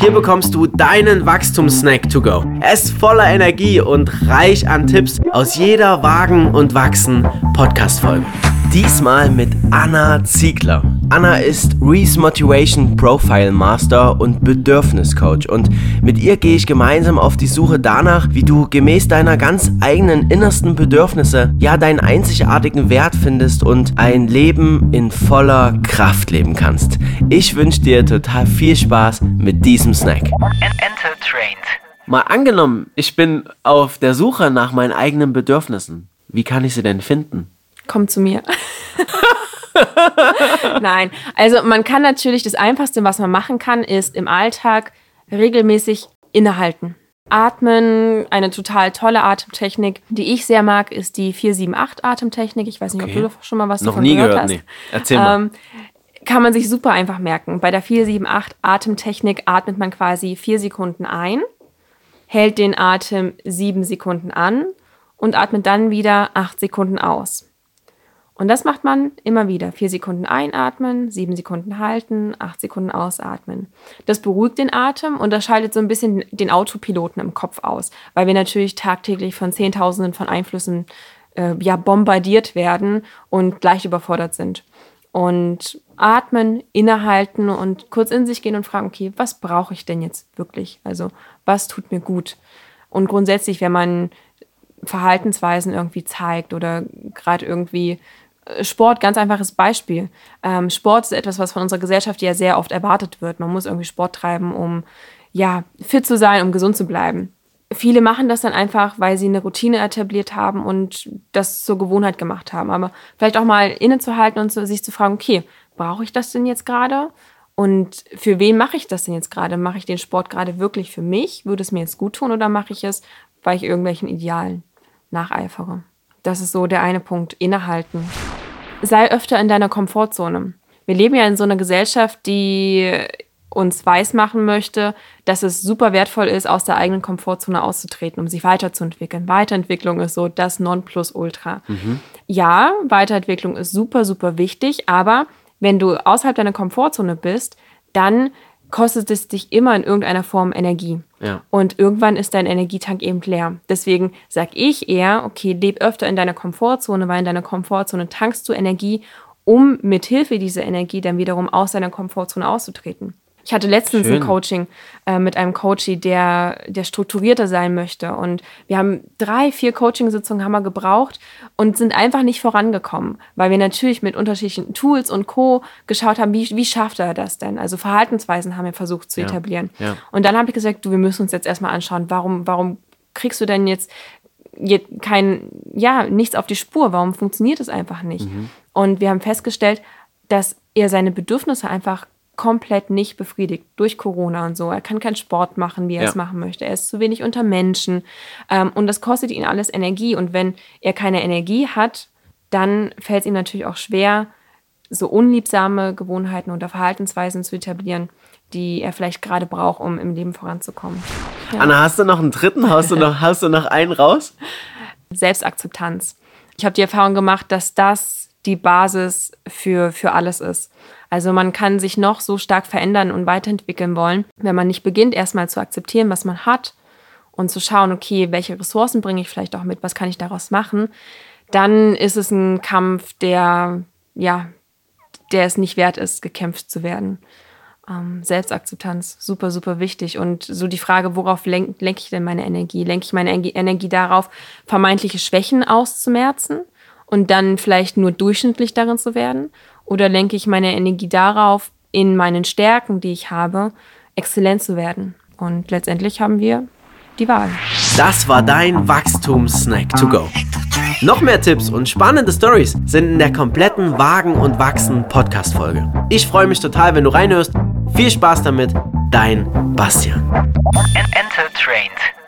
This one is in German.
Hier bekommst du deinen Wachstumssnack to go. Er ist voller Energie und reich an Tipps aus jeder Wagen und Wachsen Podcast-Folge. Diesmal mit Anna Ziegler. Anna ist Reese Motivation Profile Master und Bedürfniscoach und mit ihr gehe ich gemeinsam auf die Suche danach, wie du gemäß deiner ganz eigenen innersten Bedürfnisse ja deinen einzigartigen Wert findest und ein Leben in voller Kraft leben kannst. Ich wünsche dir total viel Spaß mit diesem Snack. Enter trained. Mal angenommen, ich bin auf der Suche nach meinen eigenen Bedürfnissen. Wie kann ich sie denn finden? Komm zu mir. Nein, also man kann natürlich, das Einfachste, was man machen kann, ist im Alltag regelmäßig innehalten. Atmen, eine total tolle Atemtechnik, die ich sehr mag, ist die 478 Atemtechnik. Ich weiß nicht, okay. ob du schon mal was Noch davon nie gehört, gehört hast. Nee. Erzähl mal. Ähm, kann man sich super einfach merken. Bei der 478 Atemtechnik atmet man quasi vier Sekunden ein, hält den Atem sieben Sekunden an und atmet dann wieder acht Sekunden aus. Und das macht man immer wieder. Vier Sekunden einatmen, sieben Sekunden halten, acht Sekunden ausatmen. Das beruhigt den Atem und das schaltet so ein bisschen den Autopiloten im Kopf aus, weil wir natürlich tagtäglich von Zehntausenden von Einflüssen äh, ja, bombardiert werden und leicht überfordert sind. Und atmen, innehalten und kurz in sich gehen und fragen, okay, was brauche ich denn jetzt wirklich? Also, was tut mir gut? Und grundsätzlich, wenn man Verhaltensweisen irgendwie zeigt oder gerade irgendwie Sport, ganz einfaches Beispiel. Ähm, Sport ist etwas, was von unserer Gesellschaft ja sehr oft erwartet wird. Man muss irgendwie Sport treiben, um ja, fit zu sein, um gesund zu bleiben. Viele machen das dann einfach, weil sie eine Routine etabliert haben und das zur Gewohnheit gemacht haben. Aber vielleicht auch mal innezuhalten und sich zu fragen, okay, brauche ich das denn jetzt gerade? Und für wen mache ich das denn jetzt gerade? Mache ich den Sport gerade wirklich für mich? Würde es mir jetzt gut tun oder mache ich es, weil ich irgendwelchen Idealen nacheifere? Das ist so der eine Punkt, innehalten. Sei öfter in deiner Komfortzone. Wir leben ja in so einer Gesellschaft, die uns weismachen möchte, dass es super wertvoll ist, aus der eigenen Komfortzone auszutreten, um sich weiterzuentwickeln. Weiterentwicklung ist so das Nonplusultra. Mhm. Ja, Weiterentwicklung ist super, super wichtig, aber wenn du außerhalb deiner Komfortzone bist, dann kostet es dich immer in irgendeiner Form Energie. Ja. Und irgendwann ist dein Energietank eben leer. Deswegen sage ich eher, okay, leb öfter in deiner Komfortzone, weil in deiner Komfortzone tankst du Energie, um mit Hilfe dieser Energie dann wiederum aus deiner Komfortzone auszutreten. Ich hatte letztens Schön. ein Coaching äh, mit einem Coachy, der, der strukturierter sein möchte. Und wir haben drei, vier Coaching-Sitzungen haben wir gebraucht und sind einfach nicht vorangekommen, weil wir natürlich mit unterschiedlichen Tools und Co. geschaut haben, wie, wie schafft er das denn? Also Verhaltensweisen haben wir versucht zu ja. etablieren. Ja. Und dann habe ich gesagt, du, wir müssen uns jetzt erstmal anschauen, warum, warum kriegst du denn jetzt kein, ja, nichts auf die Spur? Warum funktioniert es einfach nicht? Mhm. Und wir haben festgestellt, dass er seine Bedürfnisse einfach komplett nicht befriedigt durch Corona und so. Er kann keinen Sport machen, wie er ja. es machen möchte. Er ist zu wenig unter Menschen. Ähm, und das kostet ihn alles Energie. Und wenn er keine Energie hat, dann fällt es ihm natürlich auch schwer, so unliebsame Gewohnheiten oder Verhaltensweisen zu etablieren, die er vielleicht gerade braucht, um im Leben voranzukommen. Ja. Anna, hast du noch einen dritten? Hast du noch, hast du noch einen raus? Selbstakzeptanz. Ich habe die Erfahrung gemacht, dass das die Basis für, für alles ist. Also man kann sich noch so stark verändern und weiterentwickeln wollen, wenn man nicht beginnt, erstmal zu akzeptieren, was man hat und zu schauen, okay, welche Ressourcen bringe ich vielleicht auch mit, was kann ich daraus machen, dann ist es ein Kampf, der, ja, der es nicht wert ist, gekämpft zu werden. Ähm, Selbstakzeptanz, super, super wichtig. Und so die Frage, worauf lenke lenk ich denn meine Energie? Lenke ich meine Energie darauf, vermeintliche Schwächen auszumerzen und dann vielleicht nur durchschnittlich darin zu werden? Oder lenke ich meine Energie darauf, in meinen Stärken, die ich habe, exzellent zu werden? Und letztendlich haben wir die Wahl. Das war dein Wachstumssnack to go. Noch mehr Tipps und spannende Stories sind in der kompletten Wagen und Wachsen Podcast Folge. Ich freue mich total, wenn du reinhörst. Viel Spaß damit, dein Bastian. Enter Trained.